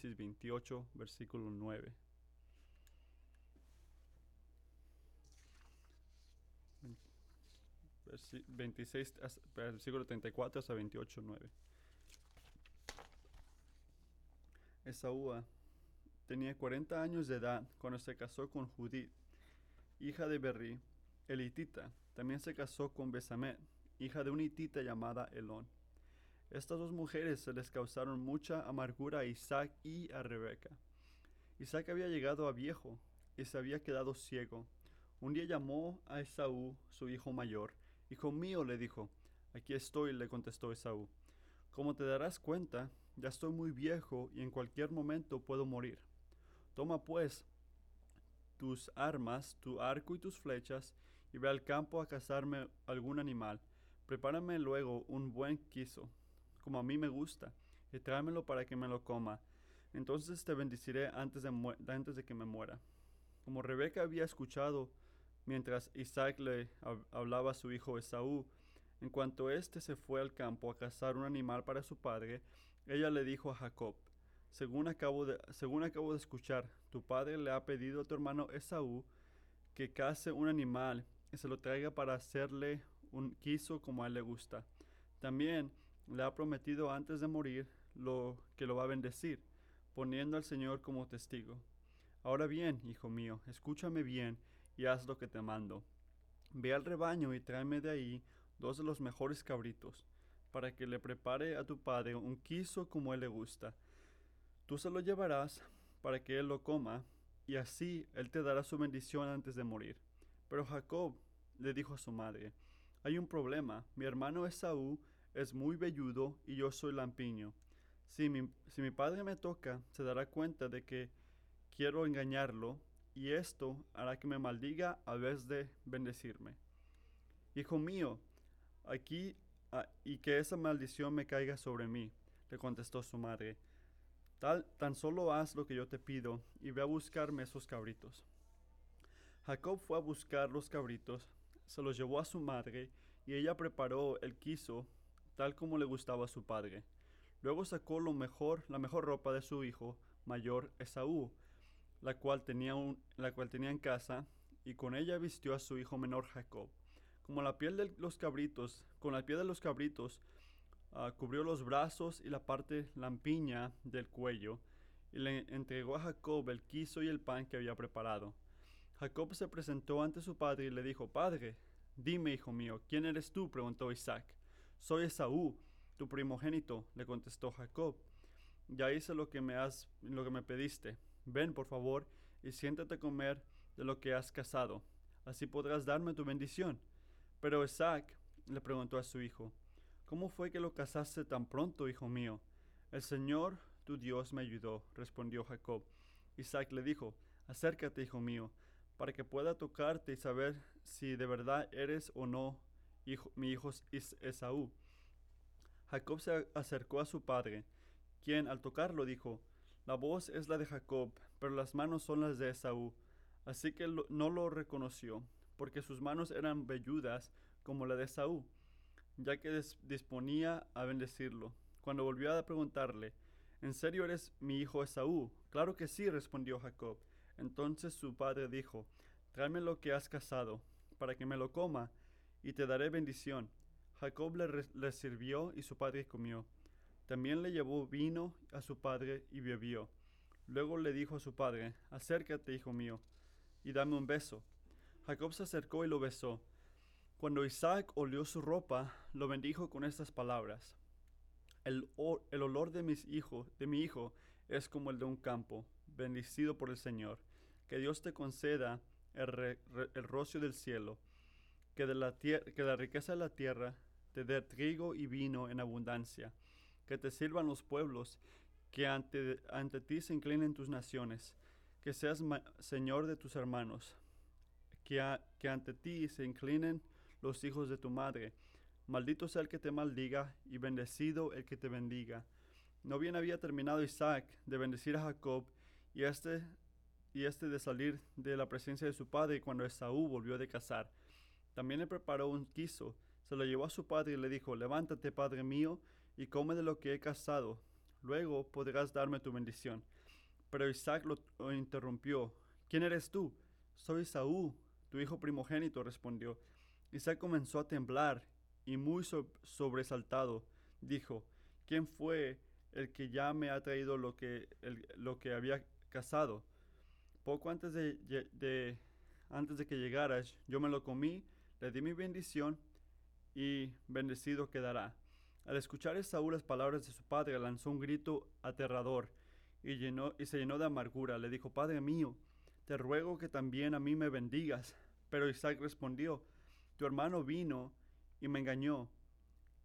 Génesis 28, versículo 9. Versi- 26, hasta- versículo 34 hasta 28, 9. Esaú ah, tenía 40 años de edad cuando se casó con Judith, hija de Berri, elitita. También se casó con Besamet, hija de una hitita llamada Elón. Estas dos mujeres se les causaron mucha amargura a Isaac y a Rebeca. Isaac había llegado a viejo y se había quedado ciego. Un día llamó a Esaú, su hijo mayor. Hijo mío, le dijo. Aquí estoy, le contestó Esaú. Como te darás cuenta, ya estoy muy viejo y en cualquier momento puedo morir. Toma pues tus armas, tu arco y tus flechas, y ve al campo a cazarme algún animal. Prepárame luego un buen quiso, como a mí me gusta, y tráemelo para que me lo coma. Entonces te bendeciré antes de, antes de que me muera. Como Rebeca había escuchado mientras Isaac le hab- hablaba a su hijo Esaú, en cuanto éste se fue al campo a cazar un animal para su padre, ella le dijo a Jacob, según acabo de, según acabo de escuchar, tu padre le ha pedido a tu hermano Esaú que case un animal y se lo traiga para hacerle un quiso como a él le gusta. También le ha prometido antes de morir lo que lo va a bendecir, poniendo al Señor como testigo. Ahora bien, hijo mío, escúchame bien y haz lo que te mando. Ve al rebaño y tráeme de ahí dos de los mejores cabritos, para que le prepare a tu padre un quiso como él le gusta. Tú se lo llevarás para que él lo coma, y así él te dará su bendición antes de morir. Pero Jacob le dijo a su madre, hay un problema, mi hermano Esaú es muy velludo y yo soy lampiño. Si mi, si mi padre me toca, se dará cuenta de que quiero engañarlo, y esto hará que me maldiga a vez de bendecirme. Hijo mío, aquí ah, y que esa maldición me caiga sobre mí, le contestó su madre. Tal, tan solo haz lo que yo te pido y ve a buscarme esos cabritos. Jacob fue a buscar los cabritos, se los llevó a su madre y ella preparó el quiso tal como le gustaba a su padre. Luego sacó lo mejor, la mejor ropa de su hijo mayor Esaú, la cual tenía, un- la cual tenía en casa, y con ella vistió a su hijo menor Jacob. Como la piel de los cabritos, con la piel de los cabritos, ah, cubrió los brazos y la parte lampiña del cuello, y le entregó a Jacob el quiso y el pan que había preparado. Jacob se presentó ante su padre y le dijo, Padre, dime, hijo mío, ¿quién eres tú? preguntó Isaac. Soy Esaú, tu primogénito, le contestó Jacob. Ya hice lo que me has, lo que me pediste. Ven, por favor, y siéntate a comer de lo que has cazado. Así podrás darme tu bendición. Pero Isaac le preguntó a su hijo, ¿Cómo fue que lo cazaste tan pronto, hijo mío? El Señor, tu Dios, me ayudó, respondió Jacob. Isaac le dijo, Acércate, hijo mío, para que pueda tocarte y saber si de verdad eres o no mi hijo Es- Esaú. Jacob se acercó a su padre, quien al tocarlo dijo, La voz es la de Jacob, pero las manos son las de Esaú. Así que no lo reconoció, porque sus manos eran velludas como la de Esaú, ya que disponía a bendecirlo. Cuando volvió a preguntarle, ¿En serio eres mi hijo Esaú? Claro que sí, respondió Jacob. Entonces su padre dijo, Tráeme lo que has cazado, para que me lo coma, y te daré bendición. Jacob le, sirvió y su padre comió. También le llevó vino a su padre y bebió. Luego le dijo a su padre, Acércate, hijo mío, y dame un beso. Jacob se acercó y lo besó. Cuando Isaac olió su ropa, lo bendijo con estas palabras. El, olor de mis hijos, de mi hijo, es como el de un campo, bendecido por el Señor. Que Dios te conceda el, el rocio del cielo, que, de la que la riqueza de la tierra te dé trigo y vino en abundancia, que te sirvan los pueblos, que ante, ante ti se inclinen tus naciones, que seas Señor de tus hermanos, que, que ante ti se inclinen los hijos de tu madre. Maldito sea el que te maldiga y bendecido el que te bendiga. No bien había terminado Isaac de bendecir a Jacob y este, y este de salir de la presencia de su padre cuando Esaú volvió de cazar. También le preparó un quiso, se lo llevó a su padre y le dijo, levántate, padre mío, y come de lo que he cazado. luego podrás darme tu bendición. Pero Isaac lo, interrumpió. ¿Quién eres tú? Soy Saúl, tu hijo primogénito, respondió. Isaac comenzó a temblar y muy sobresaltado dijo, ¿quién fue el que ya me ha traído lo que, lo que había cazado? Poco antes de, antes de que llegaras, yo me lo comí, le di mi bendición y bendecido quedará. Al escuchar Esaú las palabras de su padre, lanzó un grito aterrador y, se llenó de amargura. Le dijo, Padre mío, te ruego que también a mí me bendigas. Pero Isaac respondió, Tu hermano vino y me engañó,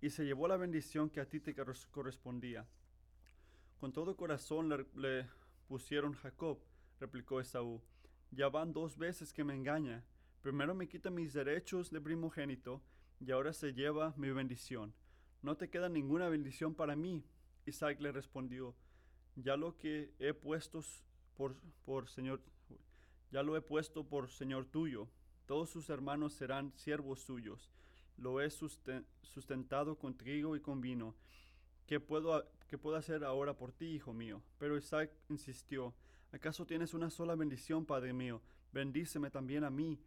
y se llevó la bendición que a ti te correspondía. Con todo corazón le, le pusieron Jacob, replicó Esaú. Ya van dos veces que me engaña. Primero me quita mis derechos de primogénito, y ahora se lleva mi bendición. No te queda ninguna bendición para mí. Isaac le respondió, ya lo que he puesto por, por Señor, ya lo he puesto por Señor tuyo. Todos sus hermanos serán siervos suyos. Lo he sustentado con trigo y con vino. ¿Qué puedo, ¿Qué puedo hacer ahora por ti, hijo mío? Pero Isaac insistió, ¿acaso tienes una sola bendición, padre mío? Bendíceme también a mí.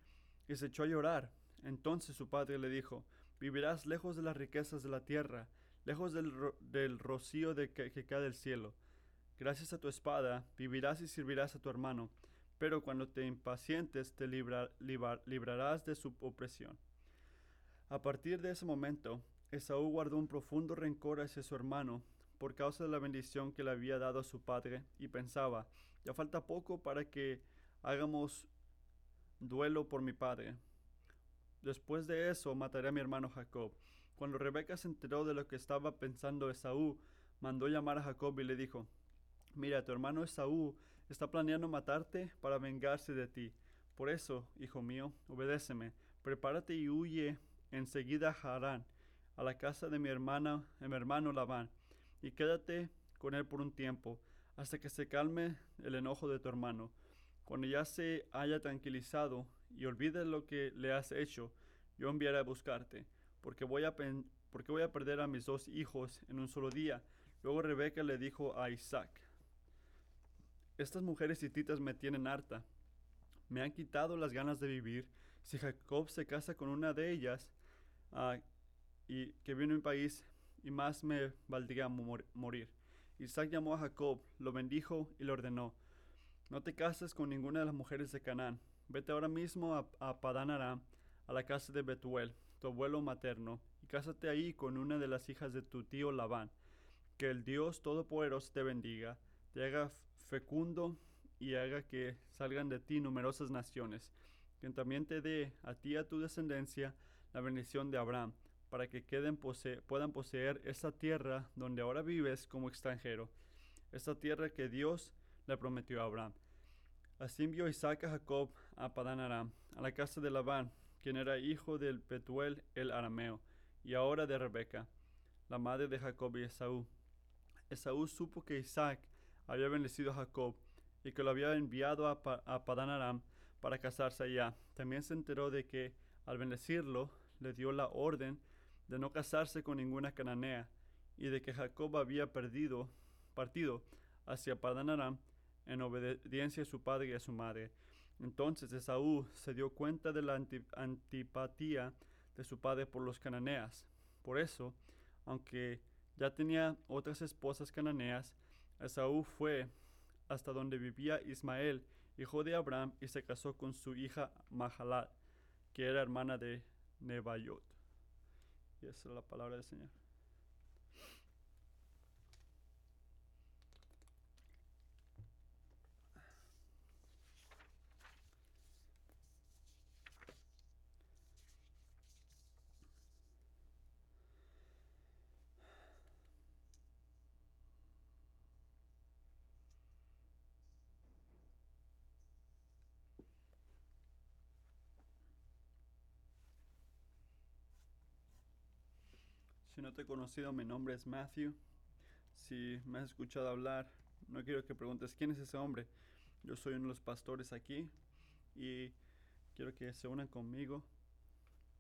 Y se echó a llorar. Entonces su padre le dijo, vivirás lejos de las riquezas de la tierra, lejos del, del rocío de que, cae del cielo. Gracias a tu espada vivirás y servirás a tu hermano, pero cuando te impacientes te librarás de su opresión. A partir de ese momento, Esaú guardó un profundo rencor hacia su hermano por causa de la bendición que le había dado a su padre y pensaba, ya falta poco para que hagamos duelo por mi padre. Después de eso mataré a mi hermano Jacob. Cuando Rebeca se enteró de lo que estaba pensando Esaú, mandó llamar a Jacob y le dijo, Mira, tu hermano Esaú está planeando matarte para vengarse de ti. Por eso, hijo mío, obedéceme, prepárate y huye enseguida a Harán, a la casa de mi hermana, de mi hermano Labán, y quédate con él por un tiempo, hasta que se calme el enojo de tu hermano. Cuando ya se haya tranquilizado y olvides lo que le has hecho, yo enviaré a buscarte, porque voy a, porque voy a perder a mis dos hijos en un solo día. Luego Rebeca le dijo a Isaac, estas mujeres hititas me tienen harta, me han quitado las ganas de vivir. Si Jacob se casa con una de ellas, uh, y que viene a mi país, y más me valdría morir. Isaac llamó a Jacob, lo bendijo y le ordenó, no te cases con ninguna de las mujeres de Canaán, Vete ahora mismo a, a Padán a la casa de Betuel, tu abuelo materno, y cásate ahí con una de las hijas de tu tío Labán. Que el Dios Todopoderoso te bendiga, te haga fecundo y haga que salgan de ti numerosas naciones. Que también te dé a ti y a tu descendencia la bendición de Abraham, para que queden puedan poseer esta tierra donde ahora vives como extranjero, esta tierra que Dios le prometió a Abraham. Así envió Isaac a Jacob a Padán Aram, a la casa de Labán, quien era hijo del Betuel el arameo, y ahora de Rebeca, la madre de Jacob y Esaú. Esaú supo que Isaac había bendecido a Jacob y que lo había enviado a, a Padán Aram para casarse allá. También se enteró de que, al bendecirlo, le dio la orden de no casarse con ninguna cananea y de que Jacob había perdido, partido hacia Padán Aram en obediencia a su padre y a su madre. Entonces Esaú se dio cuenta de la antipatía de su padre por los cananeas. Por eso, aunque ya tenía otras esposas cananeas, Esaú fue hasta donde vivía Ismael, hijo de Abraham, y se casó con su hija Mahalat, que era hermana de Nebayot. Y esa es la palabra del Señor. Si no te he conocido, mi nombre es Matthew. Si me has escuchado hablar, no quiero que preguntes quién es ese hombre. Yo soy uno de los pastores aquí y quiero que se unan conmigo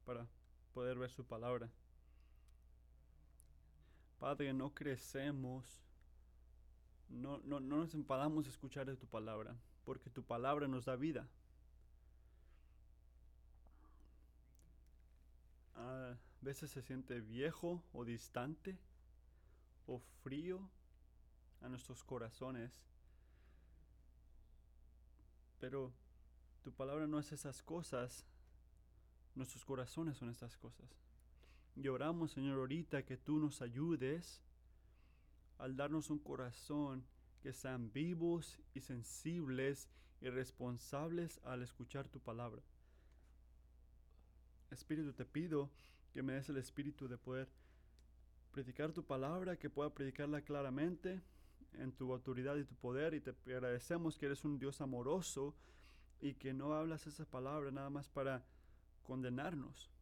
para poder ver su palabra. Padre, no crecemos No, no, no nos enfadamos de escuchar de tu palabra, porque tu palabra nos da vida. Veces se siente viejo o distante o frío a nuestros corazones. Pero tu palabra no es esas cosas. Nuestros corazones son estas cosas. Y oramos, Señor, ahorita que tú nos ayudes al darnos un corazón que sean vivos y sensibles y responsables al escuchar tu palabra. Espíritu, te pido que me des el espíritu de poder predicar tu palabra, que pueda predicarla claramente en tu autoridad y tu poder. Y te agradecemos que eres un Dios amoroso y que no hablas esa palabra nada más para condenarnos,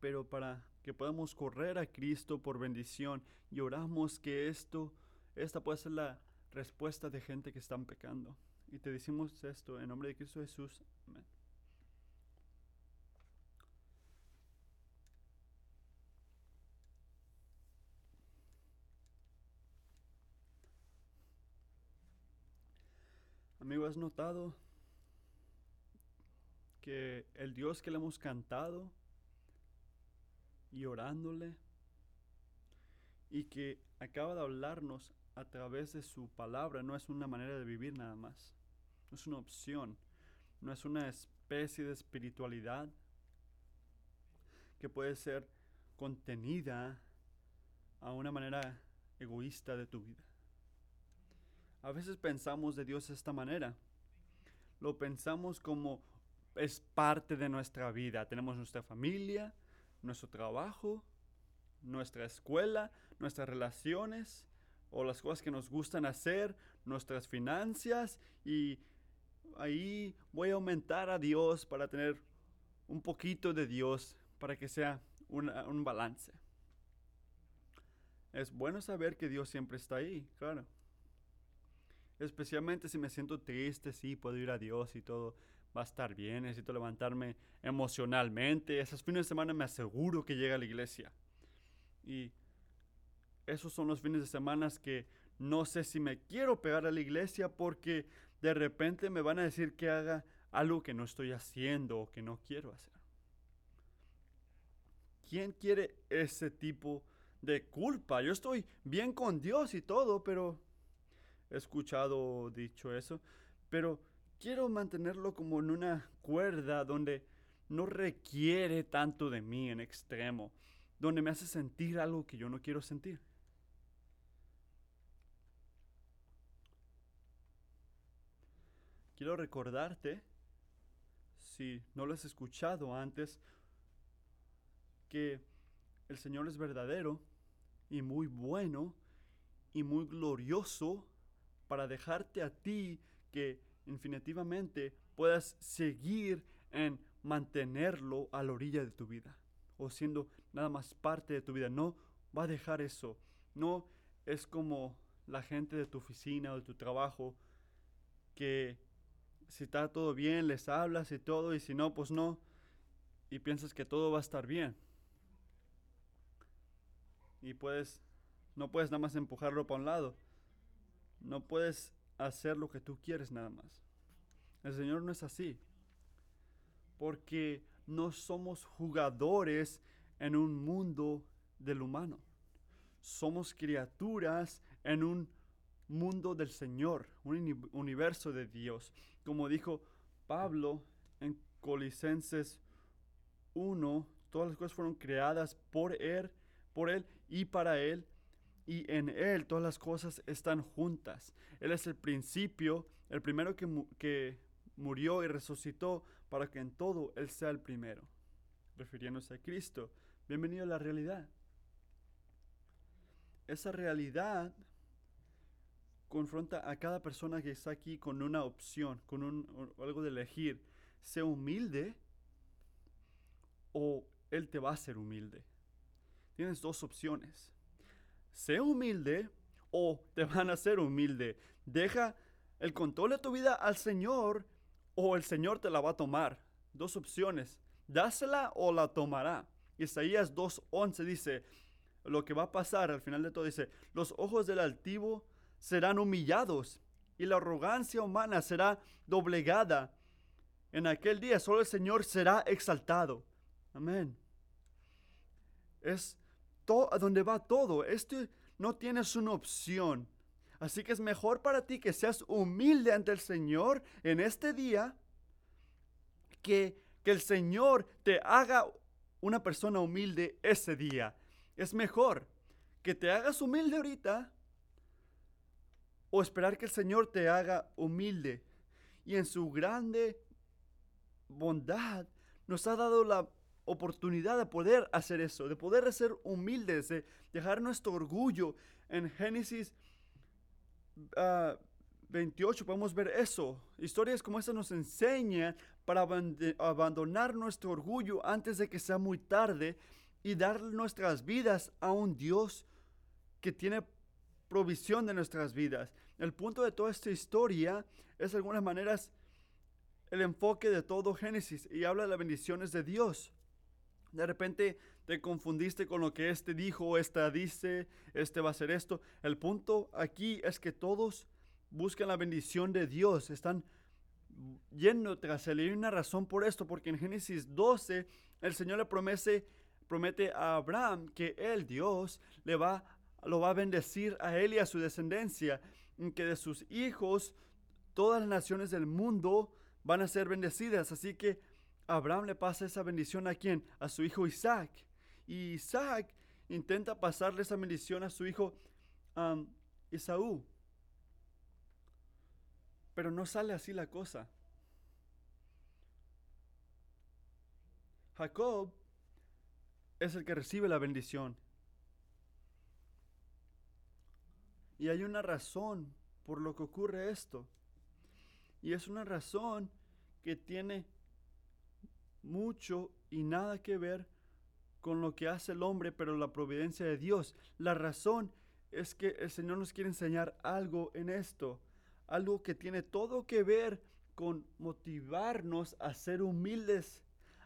pero para que podamos correr a Cristo por bendición y oramos que esto, esta pueda ser la respuesta de gente que están pecando. Y te decimos esto en nombre de Cristo Jesús. Amén. ¿Has notado que el Dios que le hemos cantado y orándole y que acaba de hablarnos a través de su palabra no es una manera de vivir nada más, no es una opción, no es una especie de espiritualidad que puede ser contenida a una manera egoísta de tu vida. A veces pensamos de Dios de esta manera. Lo pensamos como es parte de nuestra vida. Tenemos nuestra familia, nuestro trabajo, nuestra escuela, nuestras relaciones o las cosas que nos gustan hacer, nuestras finanzas y ahí voy a aumentar a Dios para tener un poquito de Dios para que sea un balance. Es bueno saber que Dios siempre está ahí, claro. Especialmente si me siento triste, sí, puedo ir a Dios y todo va a estar bien, necesito levantarme emocionalmente. Esos fines de semana me aseguro que llega a la iglesia. Y esos son los fines de semana que no sé si me quiero pegar a la iglesia porque de repente me van a decir que haga algo que no estoy haciendo o que no quiero hacer. ¿Quién quiere ese tipo de culpa? Yo estoy bien con Dios y todo, pero escuchado dicho eso, pero quiero mantenerlo como en una cuerda donde no requiere tanto de mí en extremo, donde me hace sentir algo que yo no quiero sentir. Quiero recordarte, si no lo has escuchado antes, que el Señor es verdadero y muy bueno y muy glorioso para dejarte a ti que infinitivamente puedas seguir en mantenerlo a la orilla de tu vida o siendo nada más parte de tu vida. No va a dejar eso. No es como la gente de tu oficina o de tu trabajo que si está todo bien les hablas y todo y si no pues no y piensas que todo va a estar bien. Y puedes no puedes nada más empujarlo para un lado. No puedes hacer lo que tú quieres nada más. El Señor no es así. Porque no somos jugadores en un mundo del humano. Somos criaturas en un mundo del Señor, un universo de Dios. Como dijo Pablo en Colicenses 1, todas las cosas fueron creadas por él, por él y para él y en Él todas las cosas están juntas. Él es el principio, el primero que, que murió y resucitó para que en todo Él sea el primero, refiriéndose a Cristo. Bienvenido a la realidad. Esa realidad confronta a cada persona que está aquí con una opción, con un, algo de elegir. Sea humilde o Él te va a hacer humilde. Tienes dos opciones sé humilde o te van a ser humilde. Deja el control de tu vida al Señor o el Señor te la va a tomar. Dos opciones, dásela o la tomará. Isaías 2.11 dice, lo que va a pasar al final de todo dice, los ojos del altivo serán humillados y la arrogancia humana será doblegada. En aquel día solo el Señor será exaltado. Amén. Es a donde va todo. Esto no tienes una opción. Así que es mejor para ti que seas humilde ante el Señor en este día, que, que el Señor te haga una persona humilde ese día. Es mejor que te hagas humilde ahorita o esperar que el Señor te haga humilde. Y en su grande bondad nos ha dado la oportunidad de poder hacer eso, de poder ser humildes, de dejar nuestro orgullo. En Génesis 28 ah, podemos ver eso. Historias como esta nos enseñan para abandonar nuestro orgullo antes de que sea muy tarde y dar nuestras vidas a un Dios que tiene provisión de nuestras vidas. El punto de toda esta historia es de algunas maneras el enfoque de todo Génesis y habla de las bendiciones de Dios. De repente te confundiste con lo que este dijo, esta dice, este va a hacer esto. El punto aquí es que todos buscan la bendición de Dios, están yendo tras él. Y una razón por esto, porque en Génesis 12 el Señor le promete, promete a Abraham que él, Dios, le va, lo va a bendecir a él y a su descendencia, que de sus hijos todas las naciones del mundo van a ser bendecidas. Así que Abraham le pasa esa bendición a quién? A su hijo Isaac. Y Isaac intenta pasarle esa bendición a su hijo um. Pero no sale así la cosa. Jacob es el que recibe la bendición. Y hay una razón por lo que ocurre esto. Y es una razón que tiene mucho y nada que ver con lo que hace el hombre, pero la providencia de Dios. La razón es que el Señor nos quiere enseñar algo en esto, algo que tiene todo que ver con motivarnos a ser humildes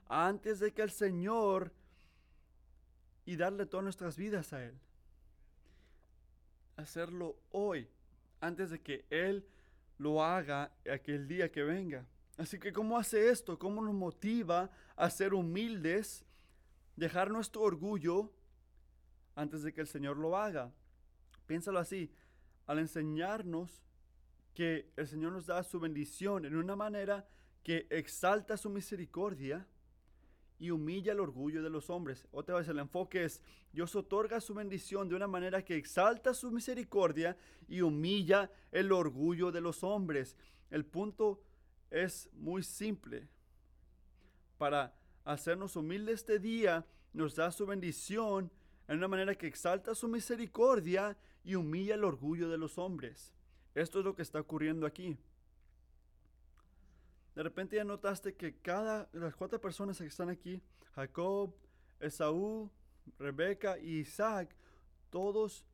antes de que el Señor y darle todas nuestras vidas a Él. Hacerlo hoy, antes de que Él lo haga aquel día que venga. Así que ¿cómo hace esto? ¿Cómo nos motiva a ser humildes? Dejar nuestro orgullo antes de que el Señor lo haga. Piénsalo así, al enseñarnos que el Señor nos da su bendición en una manera que exalta su misericordia y humilla el orgullo de los hombres. Otra vez el enfoque es, Dios otorga su bendición de una manera que exalta su misericordia y humilla el orgullo de los hombres. El punto es muy simple. Para hacernos humildes este día, nos da su bendición en una manera que exalta su misericordia y humilla el orgullo de los hombres. Esto es lo que está ocurriendo aquí. De repente ya notaste que cada las cuatro personas que están aquí, Jacob, Esaú, Rebeca y Isaac, todos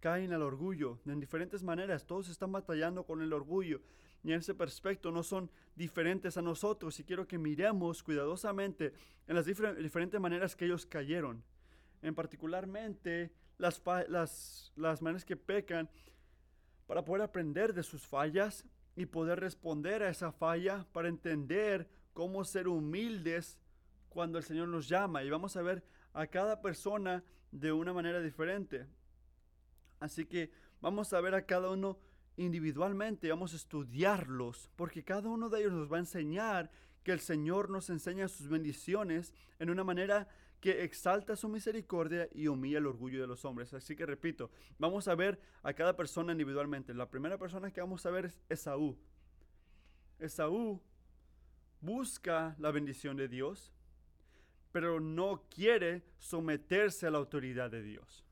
caen al orgullo en diferentes maneras. Todos están batallando con el orgullo y en ese aspecto no son diferentes a nosotros y quiero que miremos cuidadosamente en las diferentes maneras que ellos cayeron. En particularmente las, las, las maneras que pecan para poder aprender de sus fallas y poder responder a esa falla para entender cómo ser humildes cuando el Señor nos llama. Y vamos a ver a cada persona de una manera diferente. Así que vamos a ver a cada uno individualmente, vamos a estudiarlos, porque cada uno de ellos nos va a enseñar que el Señor nos enseña sus bendiciones en una manera que exalta su misericordia y humilla el orgullo de los hombres. Así que repito, vamos a ver a cada persona individualmente. La primera persona que vamos a ver es Esaú. Esaú busca la bendición de Dios, pero no quiere someterse a la autoridad de Dios.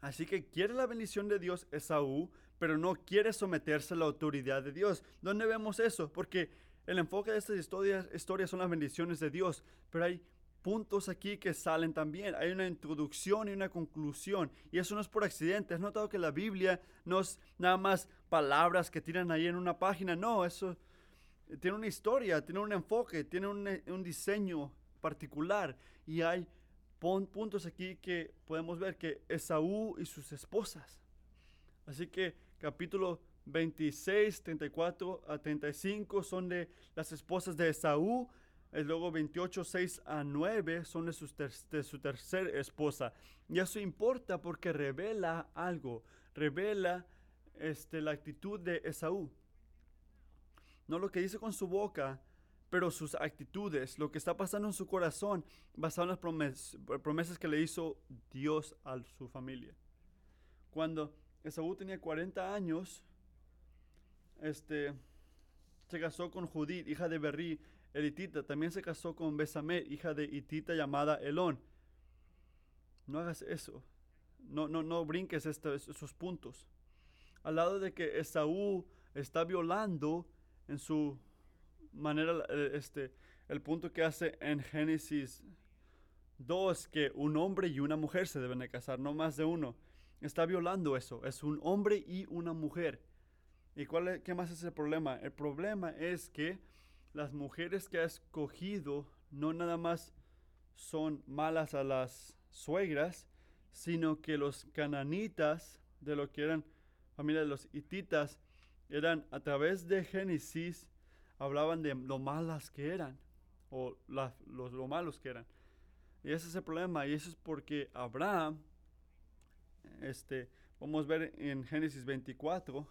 Así que quiere la bendición de Dios Esaú, pero no quiere someterse a la autoridad de Dios. ¿Dónde vemos eso? Porque el enfoque de estas historias, historias son las bendiciones de Dios, pero hay puntos aquí que salen también. Hay una introducción y una conclusión. Y eso no es por accidente. ¿Has notado que la Biblia no es nada más palabras que tiran ahí en una página? No, eso tiene una historia, tiene un enfoque, tiene un, un diseño particular. Y hay puntos aquí que podemos ver que Esaú y sus esposas. Así que capítulo 26, 34 a 35 son de las esposas de Esaú. Y luego 28, 6 a 9 son de, de su tercera esposa. Y eso importa porque revela algo. Revela este, la actitud de Esaú. No lo que dice con su boca, pero sus actitudes, lo que está pasando en su corazón, basado en las promesas, que le hizo Dios a su familia. Cuando Esaú tenía 40 años, este, se casó con Judith, hija de Berrí, Elitita. También se casó con Besamet, hija de Itita llamada Elón. No hagas eso. No, no, no brinques esos puntos. Al lado de que Esaú está violando en su manera, eh, este, el punto que hace en Génesis 2, que un hombre y una mujer se deben de casar, no más de uno. Está violando eso, es un hombre y una mujer. ¿Y cuál qué más es el problema? El problema es que las mujeres que ha escogido no nada más son malas a las suegras, sino que los cananitas, de lo que eran familia de los hititas, eran a través de Génesis hablaban de lo malas que eran o los, lo malos que eran. Y ese es el problema y eso es porque Abraham, este, vamos a ver en Génesis 24,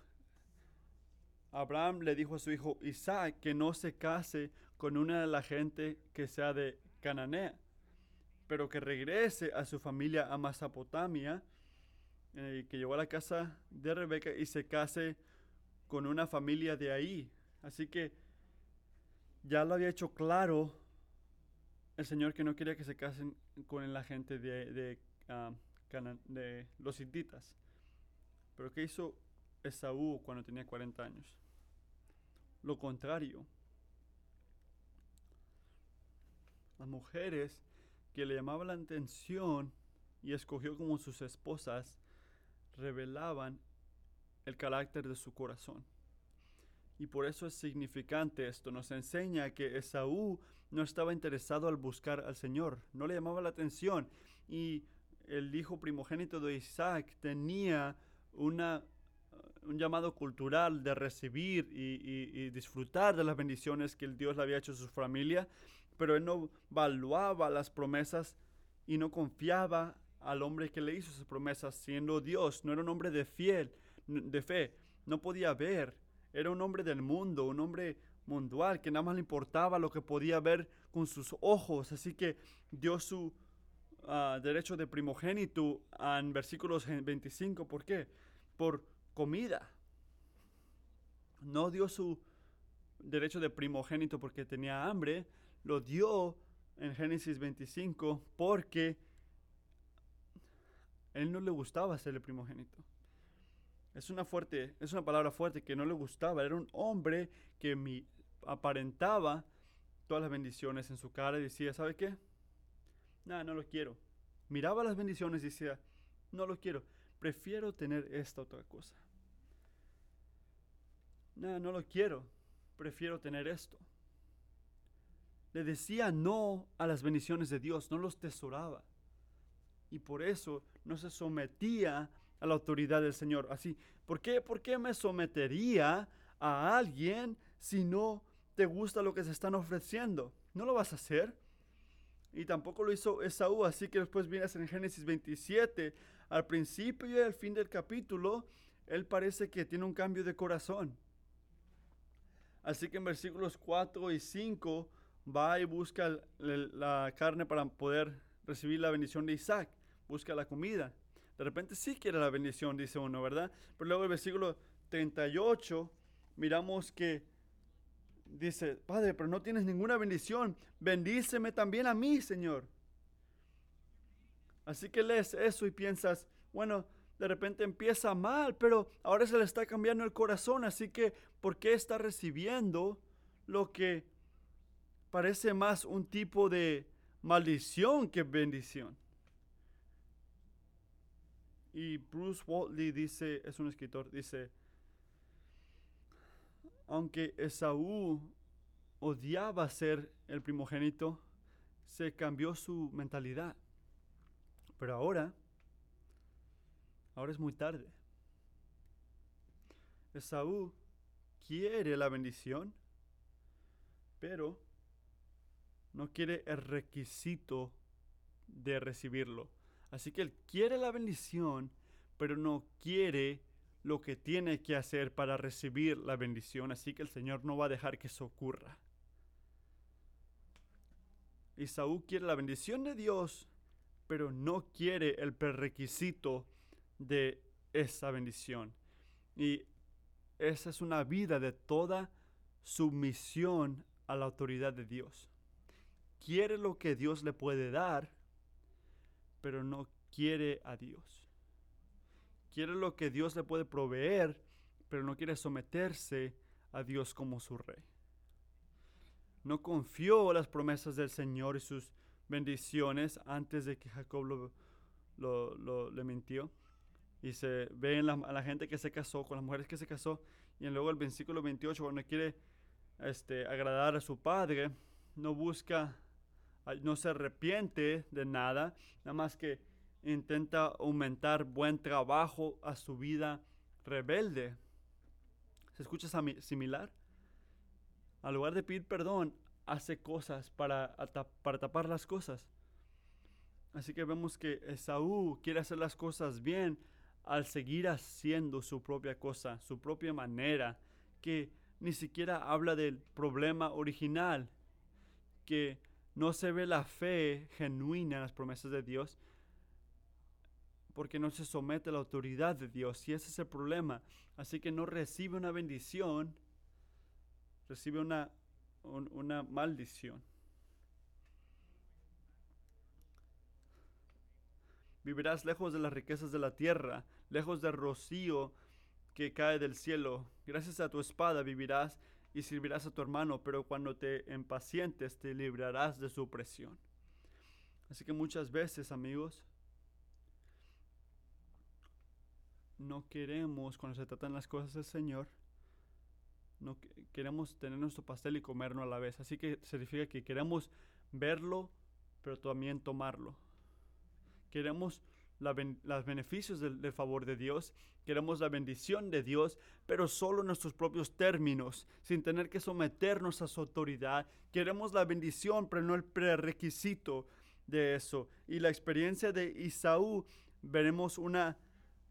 Abraham le dijo a su hijo Isaac que no se case con una de la gente que sea de Cananea, pero que regrese a su familia a Mesopotamia, eh, que llegó a la casa de Rebeca y se case con una familia de ahí. Así que ya lo había hecho claro el Señor que no quería que se casen con la gente de, ah, los hititas. Pero ¿qué hizo Esaú cuando tenía 40 años? Lo contrario. Las mujeres que le llamaban la atención y escogió como sus esposas revelaban el carácter de su corazón. Y por eso es significante esto. Nos enseña que Esaú no estaba interesado al buscar al Señor, no le llamaba la atención. Y el hijo primogénito de Isaac tenía una, un llamado cultural de recibir y, disfrutar de las bendiciones que el Dios le había hecho a su familia, pero él no valuaba las promesas y no confiaba al hombre que le hizo esas promesas, siendo Dios, no era un hombre de fiel, de fe, no podía ver era un hombre del mundo, un hombre mundial, que nada más le importaba lo que podía ver con sus ojos. Así que dio su ah, derecho de primogénito en versículos 25. ¿Por qué? Por comida. No dio su derecho de primogénito porque tenía hambre, lo dio en Génesis 25 porque él no le gustaba ser el primogénito. Es una fuerte, es una palabra fuerte que no le gustaba. Era un hombre que aparentaba todas las bendiciones en su cara y decía, ¿sabe qué? Nada, no lo quiero. Miraba las bendiciones y decía, no lo quiero. Prefiero tener esta otra cosa. Nada, no lo quiero. Prefiero tener esto. Le decía no a las bendiciones de Dios, no los tesoraba. Y por eso no se sometía a la autoridad del Señor. Así, ¿por qué, ¿por qué me sometería a alguien si no te gusta lo que se están ofreciendo? No lo vas a hacer. Y tampoco lo hizo Esaú, así que después vienes en Génesis 27, al principio y al fin del capítulo, él parece que tiene un cambio de corazón. Así que en versículos 4 y 5 va y busca la carne para poder recibir la bendición de Isaac, busca la comida. De repente sí quiere la bendición, dice uno, ¿verdad? Pero luego el versículo 38, miramos que dice, Padre, pero no tienes ninguna bendición, bendíceme también a mí, Señor. Así que lees eso y piensas, bueno, de repente empieza mal, pero ahora se le está cambiando el corazón, así que ¿por qué está recibiendo lo que parece más un tipo de maldición que bendición? Y Bruce Waltley dice, es un escritor, dice, aunque Esaú odiaba ser el primogénito, se cambió su mentalidad. Pero ahora, ahora es muy tarde. Esaú quiere la bendición, pero no quiere el requisito de recibirlo. Así que él quiere la bendición, pero no quiere lo que tiene que hacer para recibir la bendición. Así que el Señor no va a dejar que eso ocurra. Esaú quiere la bendición de Dios, pero no quiere el prerequisito de esa bendición. Y esa es una vida de toda sumisión a la autoridad de Dios. Quiere lo que Dios le puede dar, pero no quiere a Dios. Quiere lo que Dios le puede proveer, pero no quiere someterse a Dios como su rey. No confió las promesas del Señor y sus bendiciones antes de que Jacob lo, le mintió. Y se ve en la, a la gente que se casó, con las mujeres que se casó. Y luego el versículo 28, cuando quiere este, agradar a su padre, no busca, no se arrepiente de nada, nada más que intenta aumentar buen trabajo a su vida rebelde. ¿Se escucha similar? Al lugar de pedir perdón, hace cosas para, para tapar las cosas. Así que vemos que Esaú quiere hacer las cosas bien al seguir haciendo su propia cosa, su propia manera, que ni siquiera habla del problema original, que no se ve la fe genuina en las promesas de Dios, porque no se somete a la autoridad de Dios, y ese es el problema. Así que no recibe una bendición, recibe una, una maldición. Vivirás lejos de las riquezas de la tierra, lejos del rocío que cae del cielo. Gracias a tu espada vivirás y servirás a tu hermano, pero cuando te impacientes te librarás de su opresión. Así que muchas veces, amigos, no queremos, cuando se tratan las cosas del Señor, no queremos tener nuestro pastel y comerlo a la vez. Así que significa que queremos verlo, pero también tomarlo. Queremos los beneficios del, favor de Dios, queremos la bendición de Dios, pero solo en nuestros propios términos, sin tener que someternos a su autoridad. Queremos la bendición, pero no el prerequisito de eso. Y la experiencia de Isaú, veremos una,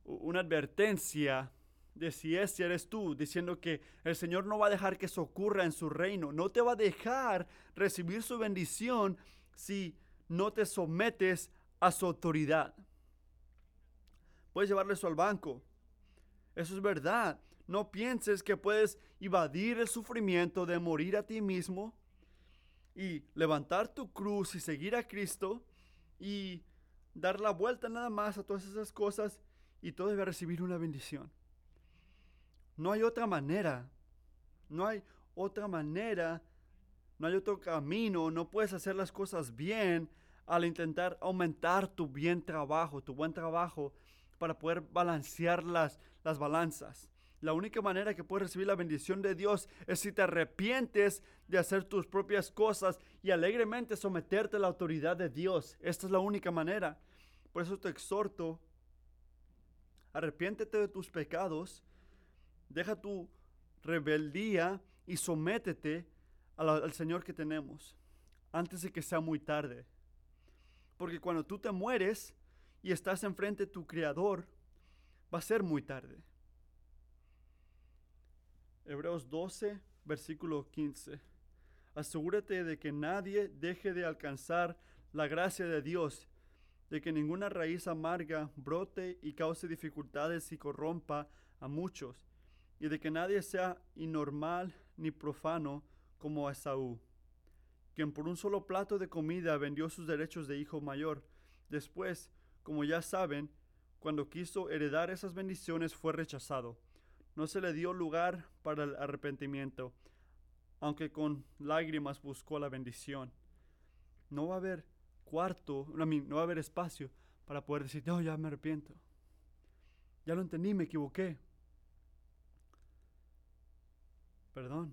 una advertencia de si es, si eres tú, diciendo que el Señor no va a dejar que eso ocurra en su reino, no te va a dejar recibir su bendición si no te sometes a su autoridad. Puedes llevarle eso al banco. Eso es verdad. No pienses que puedes evadir el sufrimiento de morir a ti mismo y levantar tu cruz y seguir a Cristo y dar la vuelta nada más a todas esas cosas y todavía recibir una bendición. No hay otra manera. No hay otra manera. No hay otro camino. No puedes hacer las cosas bien al intentar aumentar tu bien trabajo, tu buen trabajo para poder balancear las, las balanzas. La única manera que puedes recibir la bendición de Dios es si te arrepientes de hacer tus propias cosas y alegremente someterte a la autoridad de Dios. Esta es la única manera. Por eso te exhorto, arrepiéntete de tus pecados, deja tu rebeldía y sométete al Señor que tenemos antes de que sea muy tarde. Porque cuando tú te mueres, y estás enfrente de tu Creador, va a ser muy tarde. Hebreos 12, versículo 15. Asegúrate de que nadie deje de alcanzar la gracia de Dios, de que ninguna raíz amarga brote y cause dificultades y corrompa a muchos, y de que nadie sea inormal ni profano como Esaú, quien por un solo plato de comida vendió sus derechos de hijo mayor. Después, como ya saben, cuando quiso heredar esas bendiciones fue rechazado. No se le dio lugar para el arrepentimiento, aunque con lágrimas buscó la bendición. No va a haber cuarto, no va a haber espacio para poder decir, no, ya me arrepiento. Ya lo entendí, me equivoqué. Perdón.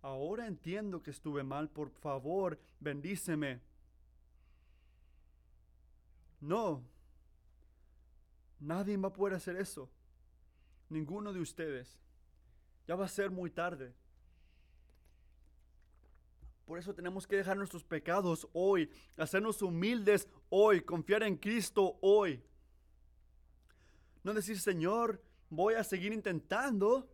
Ahora entiendo que estuve mal, por favor, bendíceme. No. Nadie va a poder hacer eso. ninguno de ustedes. Ya va a ser muy tarde. Por eso tenemos que dejar nuestros pecados hoy, hacernos humildes hoy, confiar en Cristo hoy. No decir, Señor, voy a seguir intentando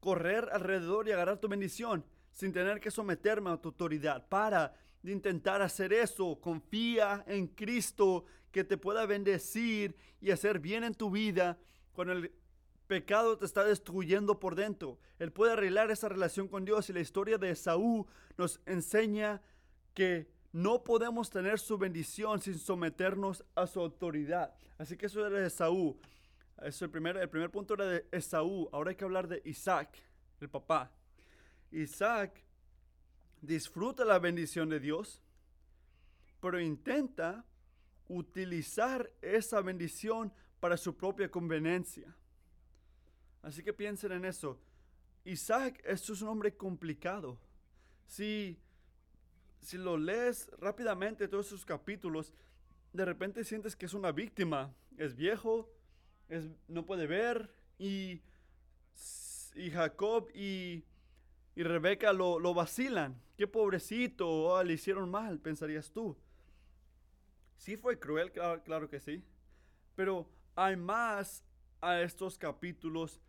correr alrededor y agarrar tu bendición sin tener que someterme a tu autoridad. Para de intentar hacer eso. Confía en Cristo que te pueda bendecir y hacer bien en tu vida cuando el pecado te está destruyendo por dentro. Él puede arreglar esa relación con Dios y la historia de Esaú nos enseña que no podemos tener su bendición sin someternos a su autoridad. Así que eso era de Esaú. Eso el, primer, el primer punto era de Esaú. Ahora hay que hablar de Isaac, el papá. Isaac disfruta la bendición de Dios, pero intenta utilizar esa bendición para su propia conveniencia. Así que piensen en eso. Isaac es un hombre complicado. Si, si lo lees rápidamente todos sus capítulos, de repente sientes que es una víctima. Es viejo, es, no puede ver y, y Jacob y, y Rebeca lo, lo, vacilan. Qué pobrecito, oh, le hicieron mal, pensarías tú. Sí fue cruel, claro, que sí. Pero hay más a estos capítulos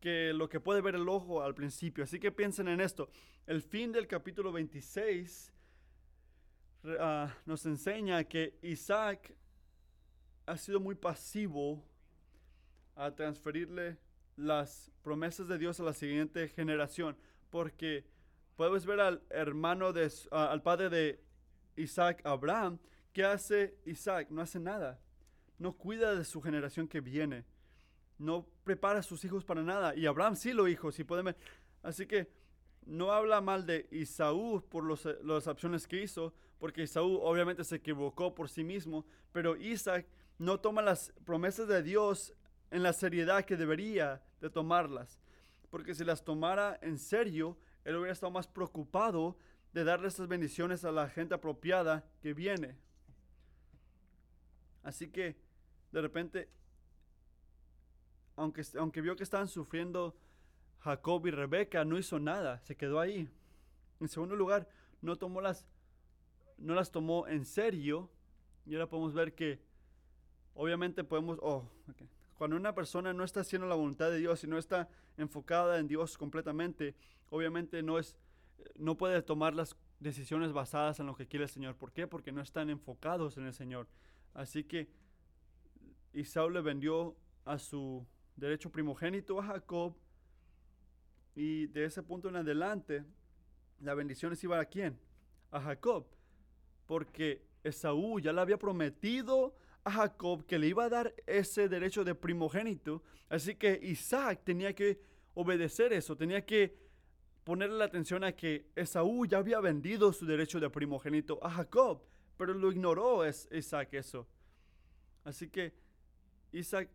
que lo que puede ver el ojo al principio. Así que piensen en esto. El fin del capítulo 26 ah, nos enseña que Isaac ha sido muy pasivo a transferirle las promesas de Dios a la siguiente generación. Porque puedes ver al hermano de, al padre de Isaac, Abraham, ¿qué hace Isaac? No hace nada. No cuida de su generación que viene no prepara a sus hijos para nada. Y Abraham sí lo hizo, si pueden. Así que no habla mal de Isaú por los, las acciones que hizo, porque Isaú obviamente se equivocó por sí mismo, pero Isaac no toma las promesas de Dios en la seriedad que debería de tomarlas. Porque si las tomara en serio, él hubiera estado más preocupado de darle estas bendiciones a la gente apropiada que viene. Así que de repente aunque, aunque vio que estaban sufriendo Jacob y Rebeca, no hizo nada, se quedó ahí. En segundo lugar, no, tomó las, no las tomó en serio. Y ahora podemos ver que, obviamente podemos, oh, cuando una persona no está haciendo la voluntad de Dios y no está enfocada en Dios completamente, obviamente no es, no puede tomar las decisiones basadas en lo que quiere el Señor. ¿Por qué? Porque no están enfocados en el Señor. Así que Isaú le vendió a su derecho primogénito a Jacob. Y de ese punto en adelante, la bendición iba a quién? A Jacob. Porque Esaú ya le había prometido a Jacob que le iba a dar ese derecho de primogénito. Así que Isaac tenía que obedecer eso, tenía que ponerle la atención a que Esaú ya había vendido su derecho de primogénito a Jacob, pero lo ignoró es Isaac eso. Así que Isaac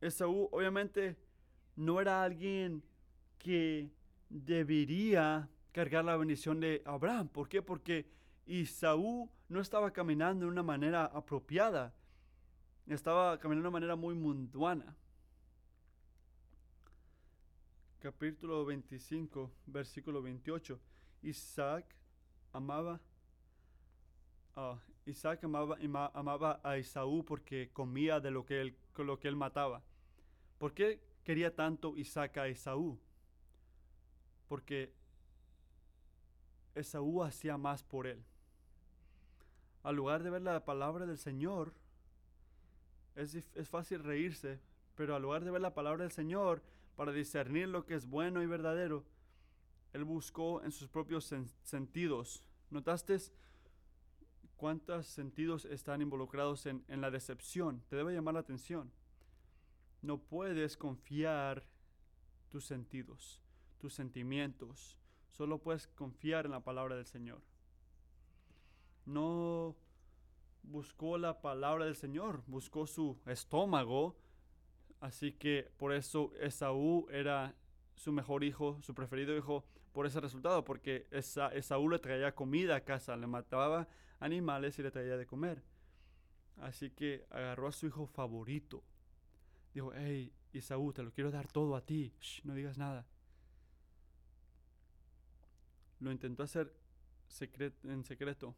Esaú obviamente no era alguien que debería cargar la bendición de Abraham. ¿Por qué? Porque Isaú no estaba caminando de una manera apropiada. Estaba caminando de una manera muy mundana. Capítulo 25, versículo 28. Isaac amaba uh, Isaac amaba, amaba, a Isaú porque comía de lo que, él, lo que él mataba. ¿Por qué quería tanto Isaac a Esaú? Porque Esaú hacía más por él. Al lugar de ver la palabra del Señor, es, es fácil reírse, pero al lugar de ver la palabra del Señor, para discernir lo que es bueno y verdadero, él buscó en sus propios sentidos. ¿Notaste? cuántos sentidos están involucrados en, la decepción. Te debe llamar la atención. No puedes confiar tus sentidos, tus sentimientos. Solo puedes confiar en la palabra del Señor. No buscó la palabra del Señor, buscó su estómago. Así que por eso Esaú era su mejor hijo, su preferido hijo, por ese resultado, porque Esaú le traía comida a casa, le mataba animales y le traía de comer. Así que agarró a su hijo favorito. Dijo, hey, Isaú, te lo quiero dar todo a ti, Shh, no digas nada. Lo intentó hacer en secreto,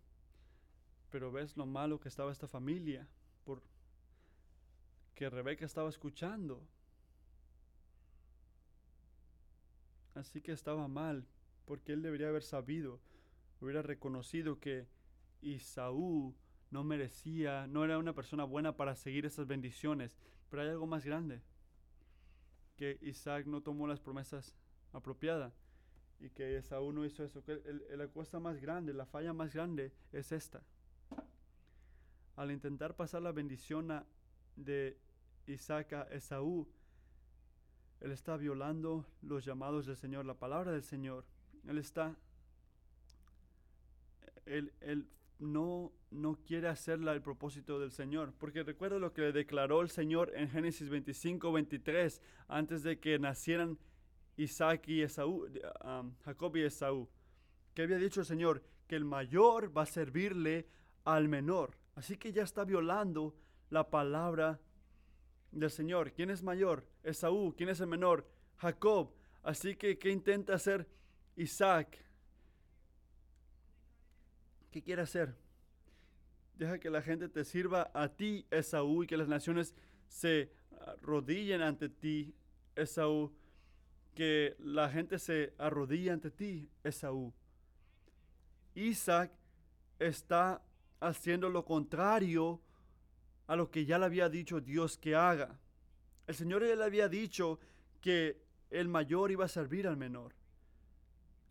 pero ves lo malo que estaba esta familia, por que Rebeca estaba escuchando. Así que estaba mal, porque él debería haber sabido, hubiera reconocido que Isaú no merecía, no era una persona buena para seguir esas bendiciones. Pero hay algo más grande, que Isaac no tomó las promesas apropiadas y que Esaú no hizo eso. Que el- la cosa más grande, la falla más grande es esta. Al intentar pasar la bendición a- de Isaac a Esaú, él está violando los llamados del Señor, la palabra del Señor. Él está, él, él no, no quiere hacer la- el propósito del Señor. Porque recuerda lo que le declaró el Señor en Génesis 25, 23, antes de que nacieran Isaac y Esaú, um, Jacob y Esaú. Que había dicho el Señor que el mayor va a servirle al menor. Así que ya está violando la palabra del Señor. ¿Quién es mayor? Esaú. ¿Quién es el menor? Jacob. Así que, ¿qué intenta hacer Isaac? ¿Qué quiere hacer? Deja que la gente te sirva a ti, Esaú, y que las naciones se arrodillen ante ti, Esaú. Que la gente se arrodille ante ti, Esaú. Isaac está haciendo lo contrario a lo que ya le había dicho Dios que haga. El Señor ya le había dicho que el mayor iba a servir al menor.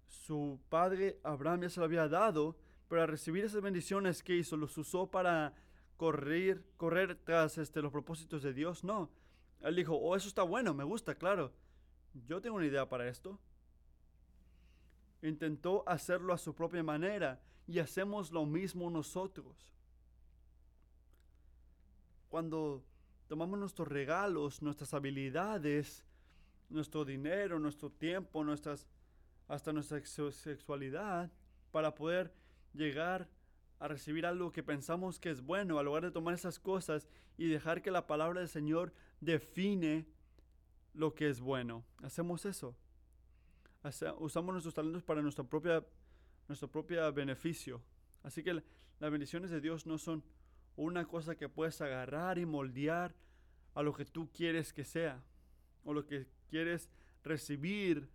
Su padre Abraham ya se lo había dado, pero al recibir esas bendiciones que hizo, los usó para correr, correr tras este, los propósitos de Dios. No. Él dijo, oh, eso está bueno, me gusta, claro. Yo tengo una idea para esto. Intentó hacerlo a su propia manera y hacemos lo mismo nosotros. Cuando tomamos nuestros regalos, nuestras habilidades, nuestro dinero, nuestro tiempo, nuestras, hasta nuestra sexu- sexualidad, para poder llegar a recibir algo que pensamos que es bueno, al lugar de tomar esas cosas y dejar que la palabra del Señor define lo que es bueno. Hacemos eso. Usamos nuestros talentos para nuestra propia, nuestro propio beneficio. Así que la- las bendiciones de Dios no son una cosa que puedes agarrar y moldear a lo que tú quieres que sea o lo que quieres recibir